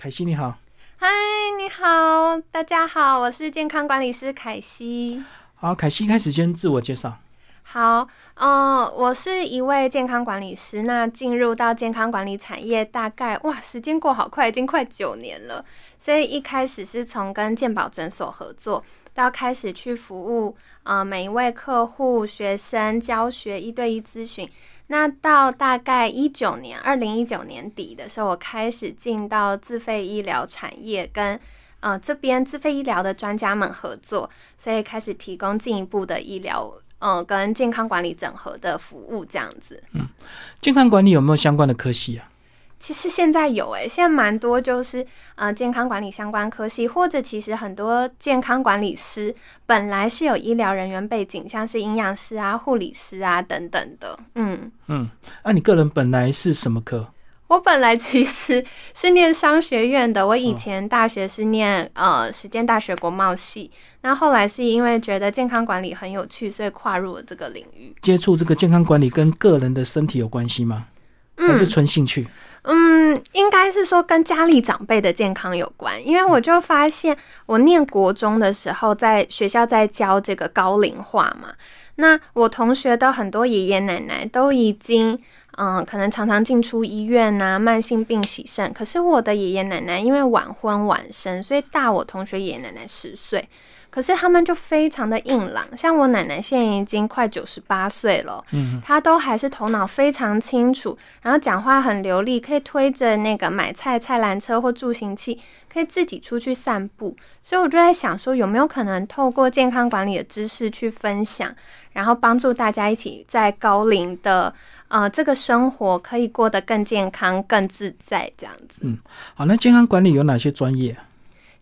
凯西你好，嗨，你好，大家好，我是健康管理师凯西。好，凯西开始先自我介绍。好，呃，我是一位健康管理师。那进入到健康管理产业，大概哇，时间过好快，已经快九年了。所以一开始是从跟健保诊所合作，到开始去服务呃每一位客户、学生教学一对一咨询。那到大概一九年，二零一九年底的时候，我开始进到自费医疗产业，跟呃这边自费医疗的专家们合作，所以开始提供进一步的医疗，呃跟健康管理整合的服务这样子。嗯，健康管理有没有相关的科系啊？其实现在有诶，现在蛮多就是呃健康管理相关科系，或者其实很多健康管理师本来是有医疗人员背景，像是营养师啊、护理师啊等等的。嗯嗯，那你个人本来是什么科？我本来其实 是念商学院的，我以前大学是念呃实践大学国贸系，那后来是因为觉得健康管理很有趣，所以跨入了这个领域。接触这个健康管理跟个人的身体有关系吗？还是纯兴趣？嗯，应该是说跟家里长辈的健康有关，因为我就发现我念国中的时候，在学校在教这个高龄化嘛，那我同学的很多爷爷奶奶都已经，嗯，可能常常进出医院呐，慢性病洗肾，可是我的爷爷奶奶因为晚婚晚生，所以大我同学爷爷奶奶十岁。可是他们就非常的硬朗，像我奶奶现在已经快九十八岁了，嗯，她都还是头脑非常清楚，然后讲话很流利，可以推着那个买菜菜篮车或助行器，可以自己出去散步。所以我就在想说，有没有可能透过健康管理的知识去分享，然后帮助大家一起在高龄的呃这个生活可以过得更健康、更自在这样子。嗯，好，那健康管理有哪些专业？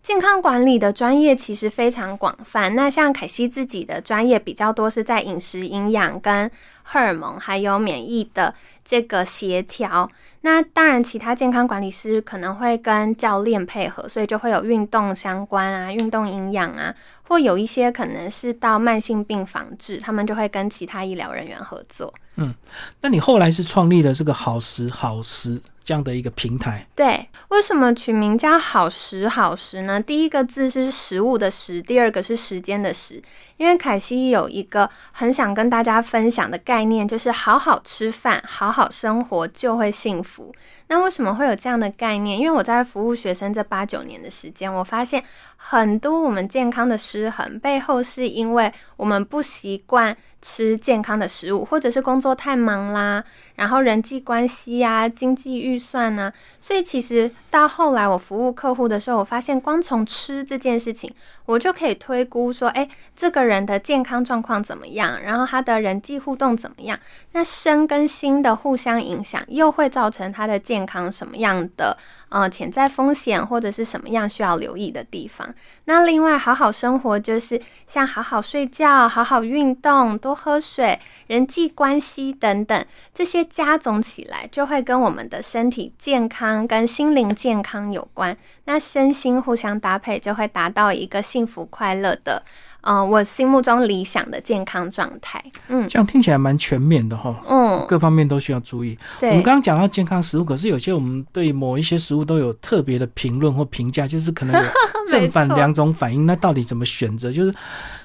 健康管理的专业其实非常广泛。那像凯西自己的专业比较多是在饮食营养、跟荷尔蒙还有免疫的这个协调。那当然，其他健康管理师可能会跟教练配合，所以就会有运动相关啊、运动营养啊，或有一些可能是到慢性病防治，他们就会跟其他医疗人员合作。嗯，那你后来是创立了这个好食好食。这样的一个平台，对，为什么取名叫好食好食呢？第一个字是食物的食，第二个是时间的时。因为凯西有一个很想跟大家分享的概念，就是好好吃饭，好好生活就会幸福。那为什么会有这样的概念？因为我在服务学生这八九年的时间，我发现很多我们健康的失衡背后，是因为我们不习惯吃健康的食物，或者是工作太忙啦，然后人际关系呀、经济预算呢。所以其实到后来我服务客户的时候，我发现光从吃这件事情，我就可以推估说，哎，这个人的健康状况怎么样，然后他的人际互动怎么样，那身跟心的互相影响，又会造成他的。健康什么样的呃潜在风险或者是什么样需要留意的地方？那另外好好生活就是像好好睡觉、好好运动、多喝水、人际关系等等，这些加总起来就会跟我们的身体健康跟心灵健康有关。那身心互相搭配，就会达到一个幸福快乐的。嗯，我心目中理想的健康状态，嗯，这样听起来蛮全面的哈，嗯，各方面都需要注意。我们刚刚讲到健康食物，可是有些我们对某一些食物都有特别的评论或评价，就是可能有 正反两种反应，那到底怎么选择？就是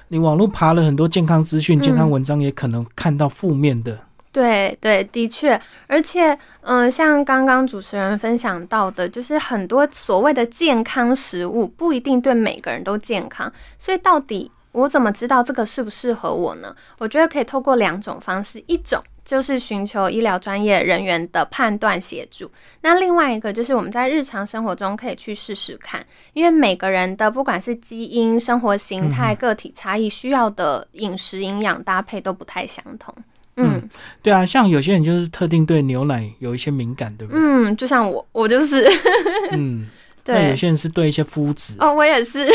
你网络爬了很多健康资讯、健康文章，也可能看到负面的。对对，的确，而且，嗯，像刚刚主持人分享到的，就是很多所谓的健康食物不一定对每个人都健康，所以到底。我怎么知道这个适不适合我呢？我觉得可以透过两种方式，一种就是寻求医疗专业人员的判断协助，那另外一个就是我们在日常生活中可以去试试看，因为每个人的不管是基因、生活形态、个体差异，需要的饮食营养搭配都不太相同。嗯，对啊，像有些人就是特定对牛奶有一些敏感，对不对？嗯，就像我，我就是，嗯。对，有些人是对一些肤质哦，我也是，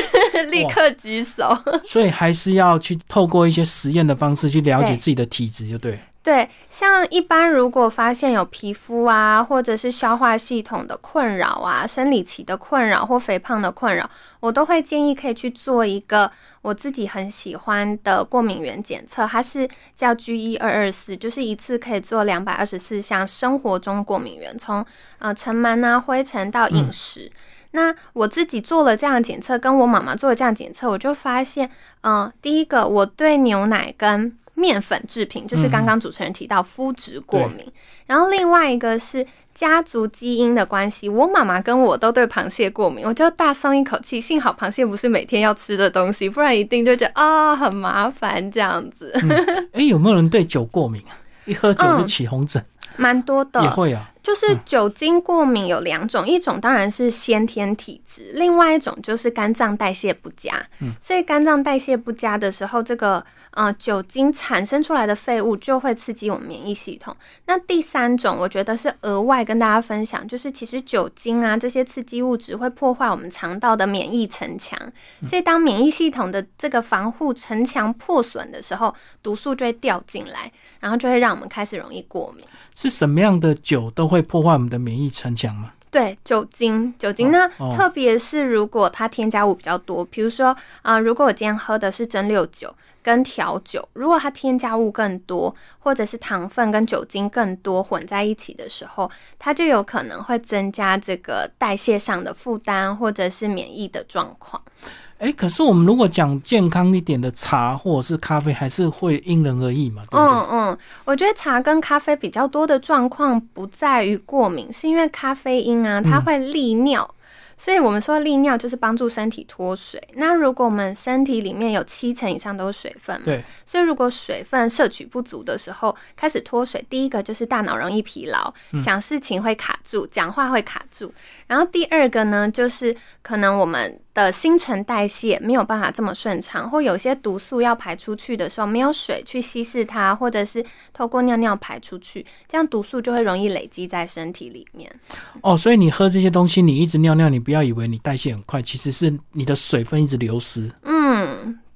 立刻举手。所以还是要去透过一些实验的方式去了解自己的体质，就对。对，像一般如果发现有皮肤啊，或者是消化系统的困扰啊，生理期的困扰或肥胖的困扰，我都会建议可以去做一个我自己很喜欢的过敏原检测，它是叫 G 一二二四，就是一次可以做两百二十四项生活中过敏源，从呃尘螨啊、灰尘到饮食。那我自己做了这样检测，跟我妈妈做了这样检测，我就发现，嗯，第一个我对牛奶跟面粉制品，就是刚刚主持人提到麸质过敏，然后另外一个是家族基因的关系，我妈妈跟我都对螃蟹过敏，我就大松一口气，幸好螃蟹不是每天要吃的东西，不然一定就觉得啊很麻烦这样子。哎，有没有人对酒过敏啊？一喝酒就起红疹？蛮多的，也会啊。就是酒精过敏有两种，一种当然是先天体质，另外一种就是肝脏代谢不佳。嗯，所以肝脏代谢不佳的时候，这个呃酒精产生出来的废物就会刺激我们免疫系统。那第三种，我觉得是额外跟大家分享，就是其实酒精啊这些刺激物质会破坏我们肠道的免疫城墙，所以当免疫系统的这个防护城墙破损的时候，毒素就会掉进来，然后就会让我们开始容易过敏。是什么样的酒都会破坏我们的免疫城墙吗？对，酒精，酒精呢，特别是如果它添加物比较多，比如说啊，如果我今天喝的是蒸馏酒跟调酒，如果它添加物更多，或者是糖分跟酒精更多混在一起的时候，它就有可能会增加这个代谢上的负担，或者是免疫的状况。哎，可是我们如果讲健康一点的茶或者是咖啡，还是会因人而异嘛？嗯嗯，我觉得茶跟咖啡比较多的状况不在于过敏，是因为咖啡因啊，它会利尿。所以我们说利尿就是帮助身体脱水。那如果我们身体里面有七成以上都是水分，对，所以如果水分摄取不足的时候，开始脱水，第一个就是大脑容易疲劳，想事情会卡住，讲话会卡住。然后第二个呢，就是可能我们的新陈代谢没有办法这么顺畅，或有些毒素要排出去的时候，没有水去稀释它，或者是透过尿尿排出去，这样毒素就会容易累积在身体里面。哦，所以你喝这些东西，你一直尿尿，你不要以为你代谢很快，其实是你的水分一直流失。嗯。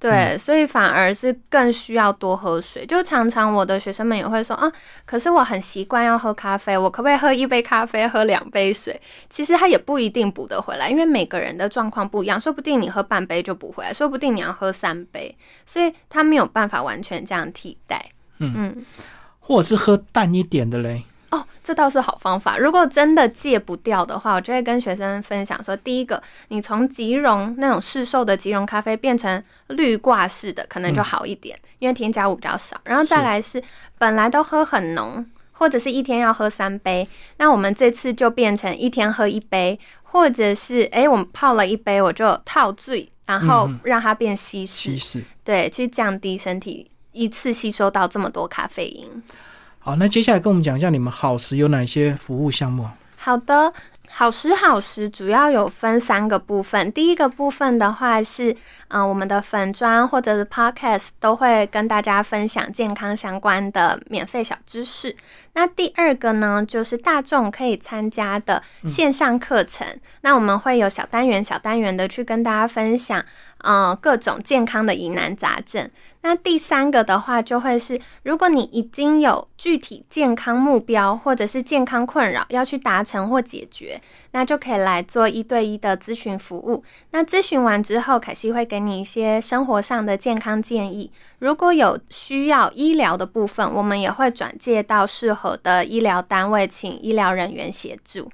对，所以反而是更需要多喝水。就常常我的学生们也会说啊，可是我很习惯要喝咖啡，我可不可以喝一杯咖啡，喝两杯水？其实它也不一定补得回来，因为每个人的状况不一样，说不定你喝半杯就补回来，说不定你要喝三杯，所以它没有办法完全这样替代。嗯嗯，或者是喝淡一点的嘞。哦，这倒是好方法。如果真的戒不掉的话，我就会跟学生分享说：第一个，你从即溶那种市售的即溶咖啡变成滤挂式的，可能就好一点，因为添加物比较少。然后再来是本来都喝很浓，或者是一天要喝三杯，那我们这次就变成一天喝一杯，或者是哎，我们泡了一杯，我就套醉，然后让它变稀释，稀释，对，去降低身体一次吸收到这么多咖啡因。好，那接下来跟我们讲一下你们好时有哪些服务项目？好的，好时好时主要有分三个部分。第一个部分的话是，嗯，我们的粉砖或者是 podcast 都会跟大家分享健康相关的免费小知识。那第二个呢，就是大众可以参加的线上课程。那我们会有小单元、小单元的去跟大家分享。嗯，各种健康的疑难杂症。那第三个的话，就会是如果你已经有具体健康目标或者是健康困扰要去达成或解决，那就可以来做一对一的咨询服务。那咨询完之后，凯西会给你一些生活上的健康建议。如果有需要医疗的部分，我们也会转介到适合的医疗单位，请医疗人员协助。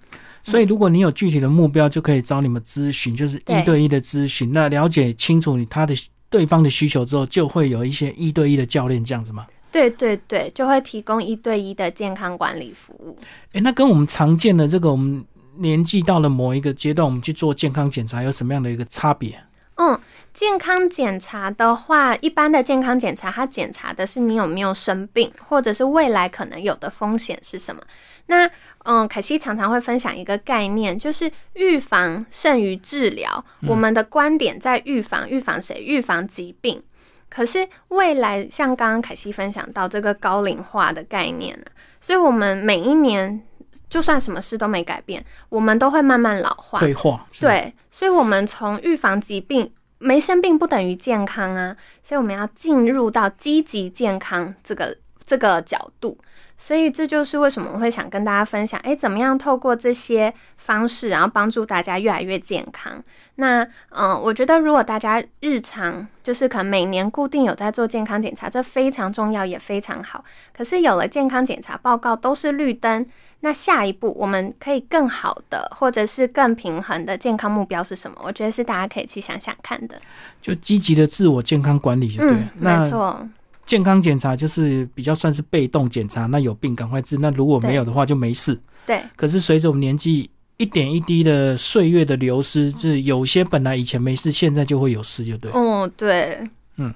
所以，如果你有具体的目标，就可以找你们咨询，就是一对一的咨询。那了解清楚你他的对方的需求之后，就会有一些一对一的教练这样子吗？对对对，就会提供一对一的健康管理服务。哎，那跟我们常见的这个，我们年纪到了某一个阶段，我们去做健康检查，有什么样的一个差别？嗯，健康检查的话，一般的健康检查，它检查的是你有没有生病，或者是未来可能有的风险是什么。那嗯，凯西常常会分享一个概念，就是预防胜于治疗。我们的观点在预防，预防谁？预防疾病。可是未来像刚刚凯西分享到这个高龄化的概念呢，所以我们每一年就算什么事都没改变，我们都会慢慢老化、退化。对，所以我们从预防疾病，没生病不等于健康啊，所以我们要进入到积极健康这个这个角度。所以这就是为什么我会想跟大家分享，哎，怎么样透过这些方式，然后帮助大家越来越健康。那嗯，我觉得如果大家日常就是可能每年固定有在做健康检查，这非常重要，也非常好。可是有了健康检查报告都是绿灯，那下一步我们可以更好的，或者是更平衡的健康目标是什么？我觉得是大家可以去想想看的。就积极的自我健康管理就对，没错。健康检查就是比较算是被动检查，那有病赶快治，那如果没有的话就没事。对。可是随着我们年纪一点一滴的岁月的流失，就是有些本来以前没事，现在就会有事，就对。哦，对。嗯。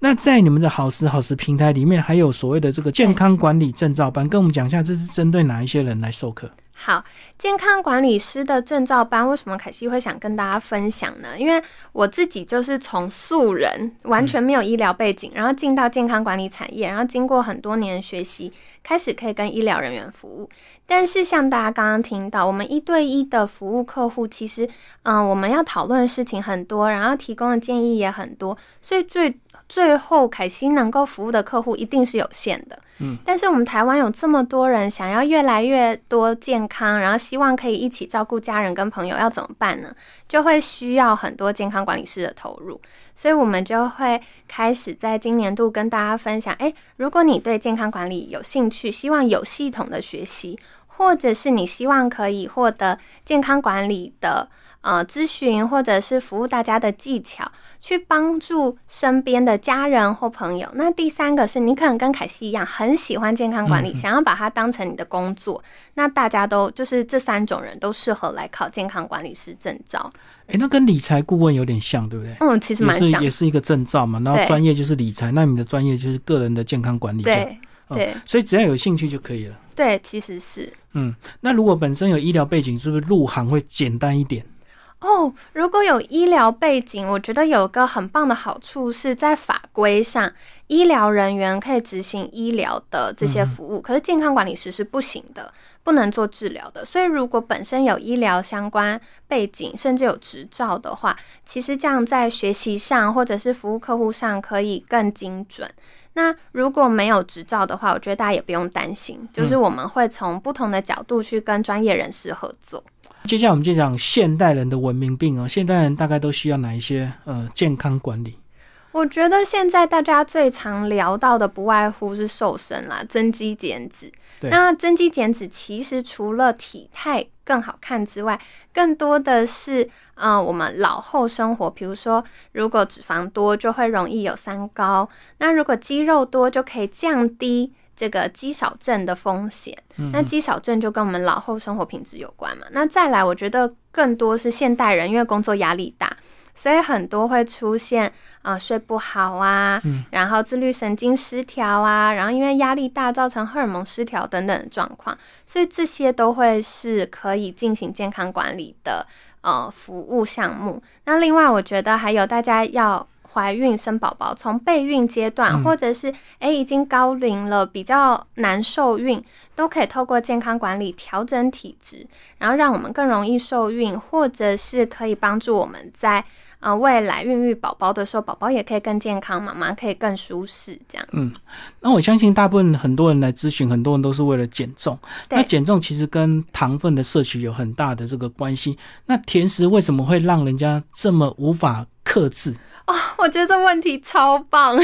那在你们的好时好时平台里面，还有所谓的这个健康管理证照班，跟我们讲一下，这是针对哪一些人来授课？好，健康管理师的证照班，为什么凯西会想跟大家分享呢？因为我自己就是从素人，完全没有医疗背景，然后进到健康管理产业，然后经过很多年学习，开始可以跟医疗人员服务。但是像大家刚刚听到，我们一对一的服务客户，其实，嗯，我们要讨论的事情很多，然后提供的建议也很多，所以最最后凯西能够服务的客户一定是有限的。嗯，但是我们台湾有这么多人想要越来越多健康，然后希望可以一起照顾家人跟朋友，要怎么办呢？就会需要很多健康管理师的投入，所以我们就会开始在今年度跟大家分享：诶，如果你对健康管理有兴趣，希望有系统的学习，或者是你希望可以获得健康管理的呃咨询，或者是服务大家的技巧。去帮助身边的家人或朋友。那第三个是你可能跟凯西一样，很喜欢健康管理，想要把它当成你的工作。那大家都就是这三种人都适合来考健康管理师证照。哎，那跟理财顾问有点像，对不对？嗯，其实蛮像，也是一个证照嘛。然后专业就是理财，那你的专业就是个人的健康管理。对对，所以只要有兴趣就可以了。对，其实是。嗯，那如果本身有医疗背景，是不是入行会简单一点？哦，如果有医疗背景，我觉得有个很棒的好处是在法规上，医疗人员可以执行医疗的这些服务，可是健康管理师是不行的，不能做治疗的。所以如果本身有医疗相关背景，甚至有执照的话，其实这样在学习上或者是服务客户上可以更精准。那如果没有执照的话，我觉得大家也不用担心，就是我们会从不同的角度去跟专业人士合作。接下来我们就讲现代人的文明病哦。现代人大概都需要哪一些呃健康管理？我觉得现在大家最常聊到的不外乎是瘦身啦、增肌减脂。那增肌减脂其实除了体态更好看之外，更多的是嗯我们老后生活，比如说如果脂肪多就会容易有三高，那如果肌肉多就可以降低。这个肌少症的风险，那肌少症就跟我们老后生活品质有关嘛。那再来，我觉得更多是现代人，因为工作压力大，所以很多会出现啊睡不好啊，然后自律神经失调啊，然后因为压力大造成荷尔蒙失调等等的状况，所以这些都会是可以进行健康管理的呃服务项目。那另外，我觉得还有大家要。怀孕生宝宝，从备孕阶段，或者是诶已经高龄了，比较难受孕，都可以透过健康管理调整体质，然后让我们更容易受孕，或者是可以帮助我们在呃未来孕育宝宝的时候，宝宝也可以更健康，妈妈可以更舒适。这样，嗯，那我相信大部分很多人来咨询，很多人都是为了减重。那减重其实跟糖分的摄取有很大的这个关系。那甜食为什么会让人家这么无法克制？哦，我觉得这问题超棒。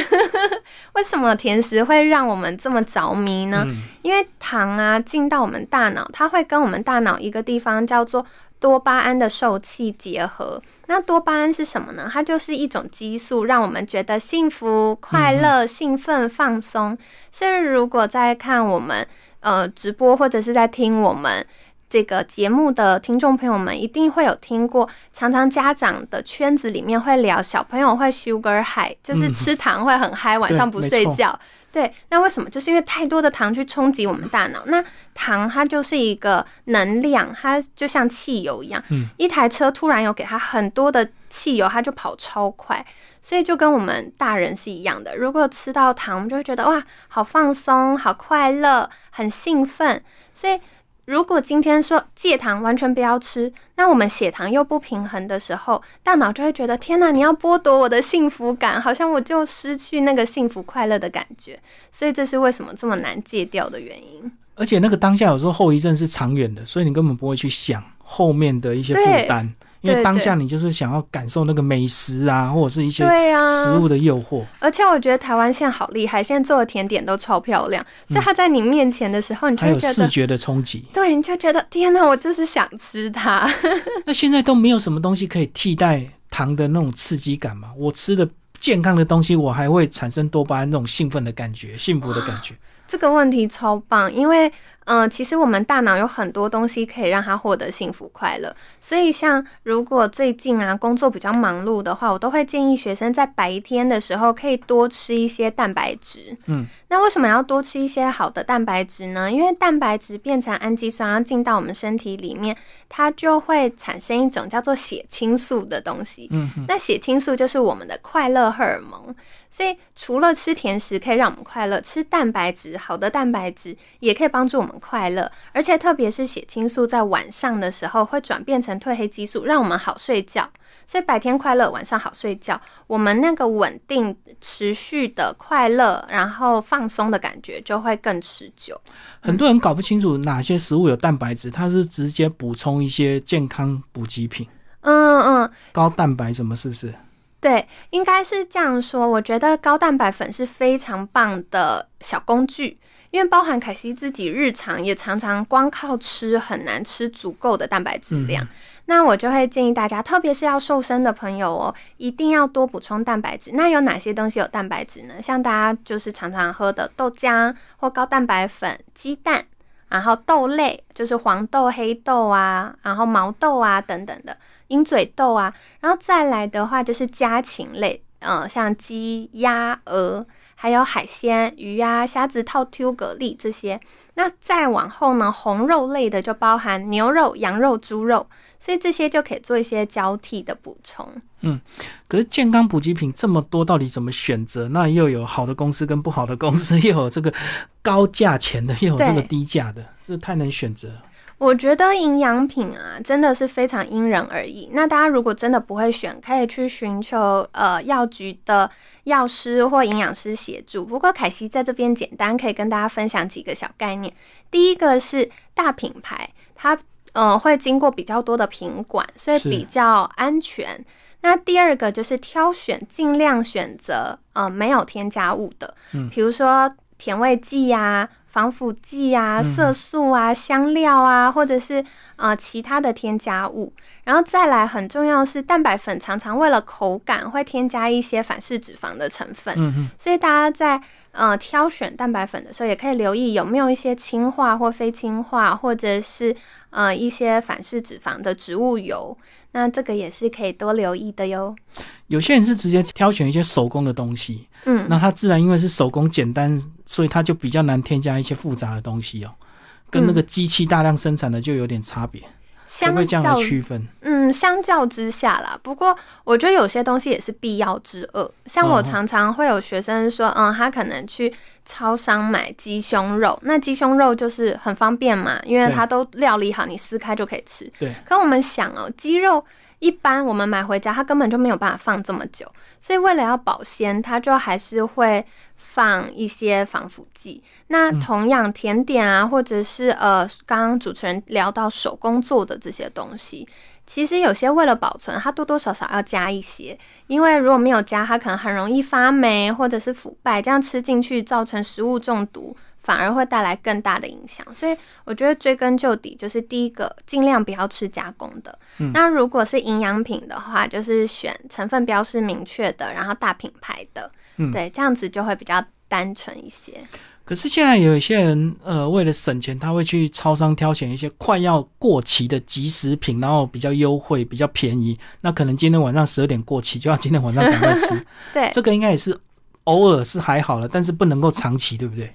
为什么甜食会让我们这么着迷呢？因为糖啊进到我们大脑，它会跟我们大脑一个地方叫做多巴胺的受气结合。那多巴胺是什么呢？它就是一种激素，让我们觉得幸福、快乐、兴奋、放松。所以如果在看我们呃直播，或者是在听我们。这个节目的听众朋友们一定会有听过，常常家长的圈子里面会聊小朋友会 sugar high，就是吃糖会很嗨，晚上不睡觉。对，那为什么？就是因为太多的糖去冲击我们大脑。那糖它就是一个能量，它就像汽油一样。嗯，一台车突然有给它很多的汽油，它就跑超快。所以就跟我们大人是一样的，如果吃到糖，我们就会觉得哇，好放松，好快乐，很兴奋。所以。如果今天说戒糖，完全不要吃，那我们血糖又不平衡的时候，大脑就会觉得天哪，你要剥夺我的幸福感，好像我就失去那个幸福快乐的感觉。所以这是为什么这么难戒掉的原因。而且那个当下有时候后遗症是长远的，所以你根本不会去想后面的一些负担。因为当下你就是想要感受那个美食啊，或者是一些食物的诱惑。而且我觉得台湾现在好厉害，现在做的甜点都超漂亮。所以它在你面前的时候，你就有视觉的冲击。对，你就觉得天哪，我就是想吃它。那现在都没有什么东西可以替代糖的那种刺激感嘛？我吃的健康的东西，我还会产生多巴胺那种兴奋的感觉、幸福的感觉。这个问题超棒，因为。嗯，其实我们大脑有很多东西可以让他获得幸福快乐，所以像如果最近啊工作比较忙碌的话，我都会建议学生在白天的时候可以多吃一些蛋白质。嗯，那为什么要多吃一些好的蛋白质呢？因为蛋白质变成氨基酸，要进到我们身体里面，它就会产生一种叫做血清素的东西。嗯，那血清素就是我们的快乐荷尔蒙，所以除了吃甜食可以让我们快乐，吃蛋白质，好的蛋白质也可以帮助我们。快乐，而且特别是血清素在晚上的时候会转变成褪黑激素，让我们好睡觉。所以白天快乐，晚上好睡觉，我们那个稳定持续的快乐，然后放松的感觉就会更持久。很多人搞不清楚哪些食物有蛋白质，它是直接补充一些健康补给品。嗯嗯，高蛋白什么是不是？对，应该是这样说。我觉得高蛋白粉是非常棒的小工具。因为包含凯西自己日常也常常光靠吃很难吃足够的蛋白质量，那我就会建议大家，特别是要瘦身的朋友哦，一定要多补充蛋白质。那有哪些东西有蛋白质呢？像大家就是常常喝的豆浆或高蛋白粉、鸡蛋，然后豆类就是黄豆、黑豆啊，然后毛豆啊等等的鹰嘴豆啊，然后再来的话就是家禽类，嗯，像鸡、鸭、鹅。还有海鲜、鱼呀、虾子、套 Q、蛤蜊这些。那再往后呢，红肉类的就包含牛肉、羊肉、猪肉，所以这些就可以做一些交替的补充。嗯，可是健康补给品这么多，到底怎么选择？那又有好的公司跟不好的公司，又有这个高价钱的，又有这个低价的，是太难选择。我觉得营养品啊，真的是非常因人而异。那大家如果真的不会选，可以去寻求呃药局的药师或营养师协助。不过凯西在这边简单可以跟大家分享几个小概念。第一个是大品牌，它呃会经过比较多的品管，所以比较安全。那第二个就是挑选，尽量选择呃没有添加物的，嗯，比如说甜味剂呀。防腐剂啊、色素啊、香料啊，或者是呃其他的添加物，然后再来很重要是蛋白粉，常常为了口感会添加一些反式脂肪的成分。嗯所以大家在呃挑选蛋白粉的时候，也可以留意有没有一些氢化或非氢化，或者是呃一些反式脂肪的植物油。那这个也是可以多留意的哟。有些人是直接挑选一些手工的东西，嗯，那它自然因为是手工简单，所以它就比较难添加一些复杂的东西哦，跟那个机器大量生产的就有点差别。相会这样区分，嗯，相较之下啦。不过我觉得有些东西也是必要之恶。像我常常会有学生说，嗯，他可能去超商买鸡胸肉，那鸡胸肉就是很方便嘛，因为它都料理好，你撕开就可以吃。对。可我们想哦，鸡肉一般我们买回家，它根本就没有办法放这么久，所以为了要保鲜，它就还是会。放一些防腐剂。那同样甜点啊，或者是呃，刚刚主持人聊到手工做的这些东西，其实有些为了保存，它多多少少要加一些。因为如果没有加，它可能很容易发霉或者是腐败，这样吃进去造成食物中毒，反而会带来更大的影响。所以我觉得追根究底，就是第一个，尽量不要吃加工的。嗯那如果是营养品的话，就是选成分标示明确的，然后大品牌的。嗯对，这样子就会比较单纯一些。可是现在有一些人，呃，为了省钱，他会去超商挑选一些快要过期的即食品，然后比较优惠、比较便宜。那可能今天晚上十二点过期，就要今天晚上赶快吃。对，这个应该也是偶尔是还好了，但是不能够长期，对不对？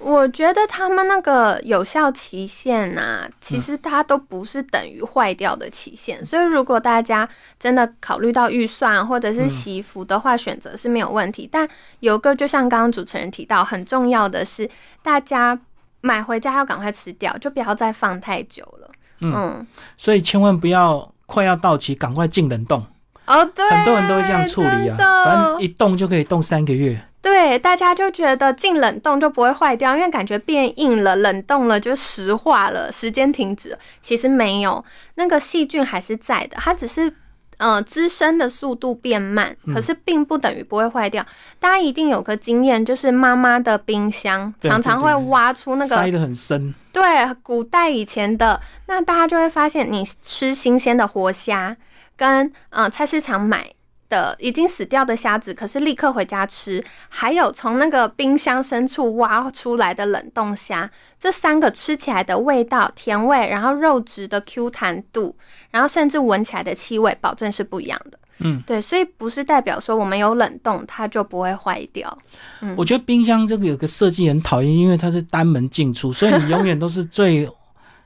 我觉得他们那个有效期限啊，其实它都不是等于坏掉的期限，所以如果大家真的考虑到预算或者是洗服的话，选择是没有问题。但有个就像刚刚主持人提到，很重要的是大家买回家要赶快吃掉，就不要再放太久了。嗯，所以千万不要快要到期赶快进冷冻。哦，对，很多人都会这样处理啊，反正一冻就可以冻三个月。对，大家就觉得进冷冻就不会坏掉，因为感觉变硬了，冷冻了就石化了，时间停止。其实没有，那个细菌还是在的，它只是。呃，滋生的速度变慢，可是并不等于不会坏掉。大家一定有个经验，就是妈妈的冰箱常常会挖出那个塞得很深。对，古代以前的那大家就会发现，你吃新鲜的活虾，跟嗯菜市场买。的已经死掉的虾子，可是立刻回家吃。还有从那个冰箱深处挖出来的冷冻虾，这三个吃起来的味道、甜味，然后肉质的 Q 弹度，然后甚至闻起来的气味，保证是不一样的。嗯，对，所以不是代表说我们有冷冻它就不会坏掉。嗯，我觉得冰箱这个有个设计很讨厌，因为它是单门进出，所以你永远都是最。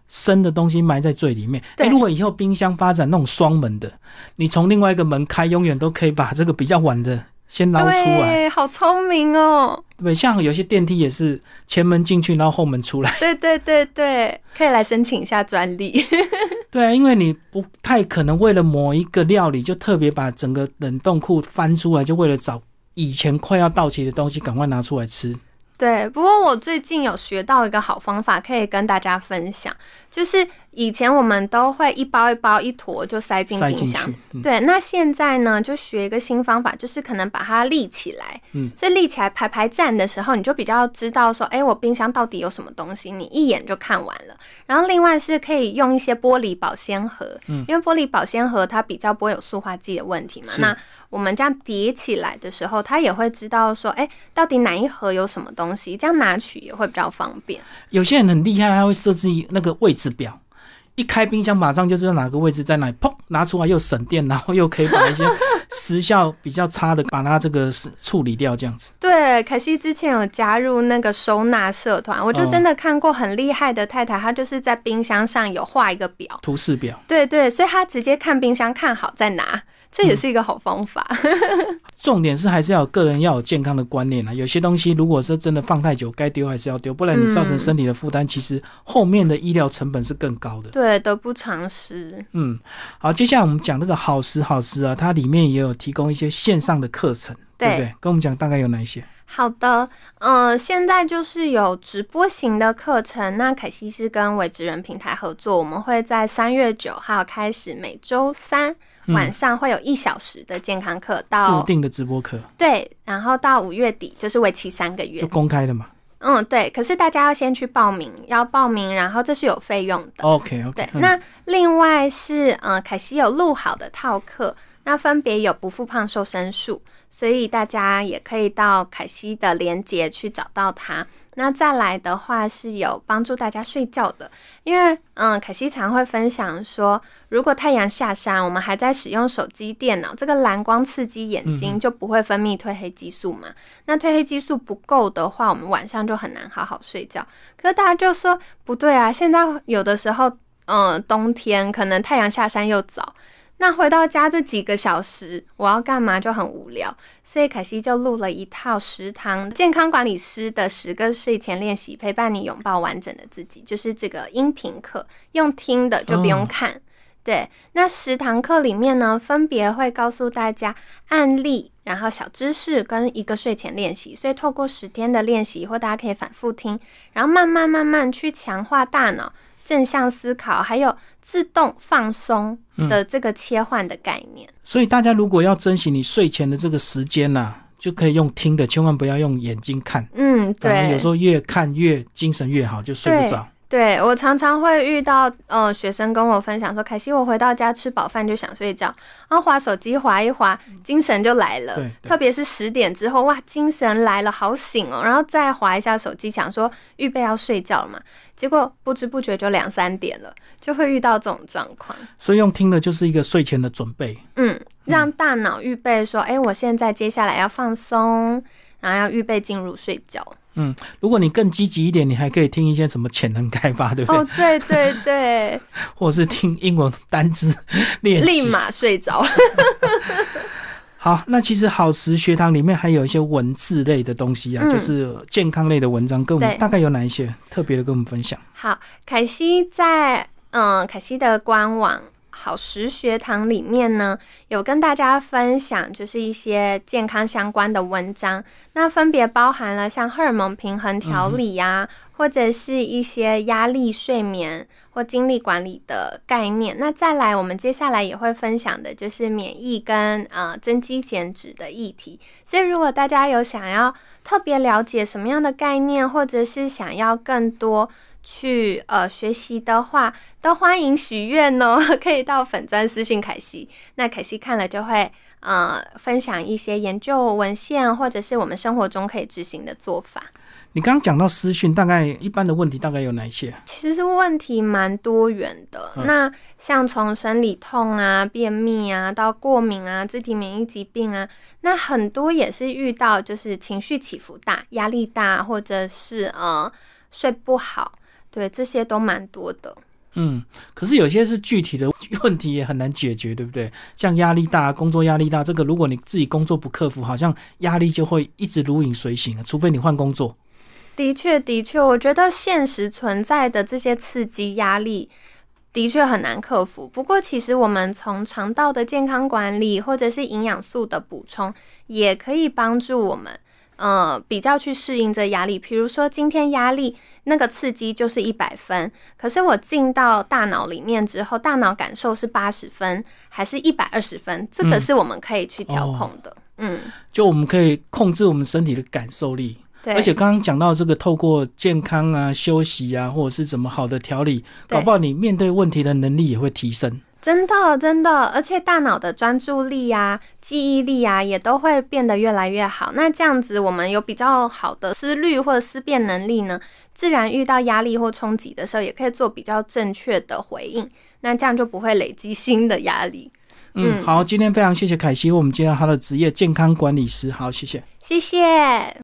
生的东西埋在最里面。哎，如果以后冰箱发展那种双门的，你从另外一个门开，永远都可以把这个比较晚的先捞出来。好聪明哦！对，像有些电梯也是前门进去，然后后门出来。对对对对，可以来申请一下专利。对啊，因为你不太可能为了某一个料理，就特别把整个冷冻库翻出来，就为了找以前快要到期的东西，赶快拿出来吃。对，不过我最近有学到一个好方法，可以跟大家分享，就是。以前我们都会一包一包一坨就塞进冰箱，对。那现在呢，就学一个新方法，就是可能把它立起来。嗯，所以立起来排排站的时候，你就比较知道说，哎，我冰箱到底有什么东西，你一眼就看完了。然后另外是可以用一些玻璃保鲜盒，嗯，因为玻璃保鲜盒它比较不会有塑化剂的问题嘛。那我们这样叠起来的时候，它也会知道说，哎，到底哪一盒有什么东西，这样拿取也会比较方便。有些人很厉害，他会设置那个位置表。一开冰箱，马上就知道哪个位置在哪里，砰，拿出来又省电，然后又可以把一些时效比较差的把它这个处理掉，这样子。对，可惜之前有加入那个收纳社团，我就真的看过很厉害的太太，她就是在冰箱上有画一个表，图示表。对对，所以她直接看冰箱看好再拿。这也是一个好方法。重点是还是要个人要有健康的观念啊。有些东西如果是真的放太久，该丢还是要丢，不然你造成身体的负担，其实后面的医疗成本是更高的。对，得不偿失。嗯，好，接下来我们讲那个好时好时啊，它里面也有提供一些线上的课程，对不对？跟我们讲大概有哪一些？好的，嗯，现在就是有直播型的课程。那凯西是跟伟职人平台合作，我们会在三月九号开始，每周三。晚上会有一小时的健康课，到固定的直播课。对，然后到五月底就是为期三个月，就公开的嘛。嗯，对。可是大家要先去报名，要报名，然后这是有费用的。OK，OK。对，那另外是，呃，凯西有录好的套课，那分别有不复胖瘦身术，所以大家也可以到凯西的链接去找到它。那再来的话是有帮助大家睡觉的，因为嗯，凯西常会分享说，如果太阳下山，我们还在使用手机、电脑，这个蓝光刺激眼睛，就不会分泌褪黑激素嘛。那褪黑激素不够的话，我们晚上就很难好好睡觉。可是大家就说不对啊，现在有的时候，嗯，冬天可能太阳下山又早。那回到家这几个小时，我要干嘛就很无聊，所以凯西就录了一套食堂健康管理师的十个睡前练习，陪伴你拥抱完整的自己，就是这个音频课，用听的就不用看。对，那十堂课里面呢，分别会告诉大家案例，然后小知识跟一个睡前练习，所以透过十天的练习，或大家可以反复听，然后慢慢慢慢去强化大脑。正向思考，还有自动放松的这个切换的概念。所以大家如果要珍惜你睡前的这个时间呐，就可以用听的，千万不要用眼睛看。嗯，对。有时候越看越精神越好，就睡不着。对我常常会遇到，呃，学生跟我分享说：“凯西，我回到家吃饱饭就想睡觉，然后划手机划一划，精神就来了。特别是十点之后，哇，精神来了，好醒哦。然后再划一下手机，想说预备要睡觉了嘛，结果不知不觉就两三点了，就会遇到这种状况。所以用听的就是一个睡前的准备，嗯，让大脑预备说，哎，我现在接下来要放松，然后要预备进入睡觉。”嗯，如果你更积极一点，你还可以听一些什么潜能开发，对不对？哦，对对对，或者是听英文单词练习，立马睡着。好，那其实好时学堂里面还有一些文字类的东西啊，就是健康类的文章，跟我们大概有哪一些特别的跟我们分享？好，凯西在嗯，凯西的官网。好食学堂里面呢，有跟大家分享，就是一些健康相关的文章。那分别包含了像荷尔蒙平衡调理呀，或者是一些压力、睡眠或精力管理的概念。那再来，我们接下来也会分享的就是免疫跟呃增肌减脂的议题。所以，如果大家有想要特别了解什么样的概念，或者是想要更多。去呃学习的话，都欢迎许愿哦，可以到粉砖私信凯西，那凯西看了就会呃分享一些研究文献，或者是我们生活中可以执行的做法。你刚刚讲到私讯，大概一般的问题大概有哪一些？其实是问题蛮多元的，那像从生理痛啊、便秘啊，到过敏啊、自体免疫疾病啊，那很多也是遇到就是情绪起伏大、压力大，或者是呃睡不好。对，这些都蛮多的。嗯，可是有些是具体的问题也很难解决，对不对？像压力大、工作压力大，这个如果你自己工作不克服，好像压力就会一直如影随形除非你换工作。的确，的确，我觉得现实存在的这些刺激压力的确很难克服。不过，其实我们从肠道的健康管理，或者是营养素的补充，也可以帮助我们。呃，比较去适应这压力，比如说今天压力那个刺激就是一百分，可是我进到大脑里面之后，大脑感受是八十分，还是一百二十分？这个是我们可以去调控的。嗯，就我们可以控制我们身体的感受力。对，而且刚刚讲到这个，透过健康啊、休息啊，或者是怎么好的调理，搞不好你面对问题的能力也会提升。真的，真的，而且大脑的专注力啊、记忆力啊，也都会变得越来越好。那这样子，我们有比较好的思虑或者思辨能力呢，自然遇到压力或冲击的时候，也可以做比较正确的回应。那这样就不会累积新的压力。嗯，好，今天非常谢谢凯西，我们介绍他的职业健康管理师。好，谢谢，谢谢。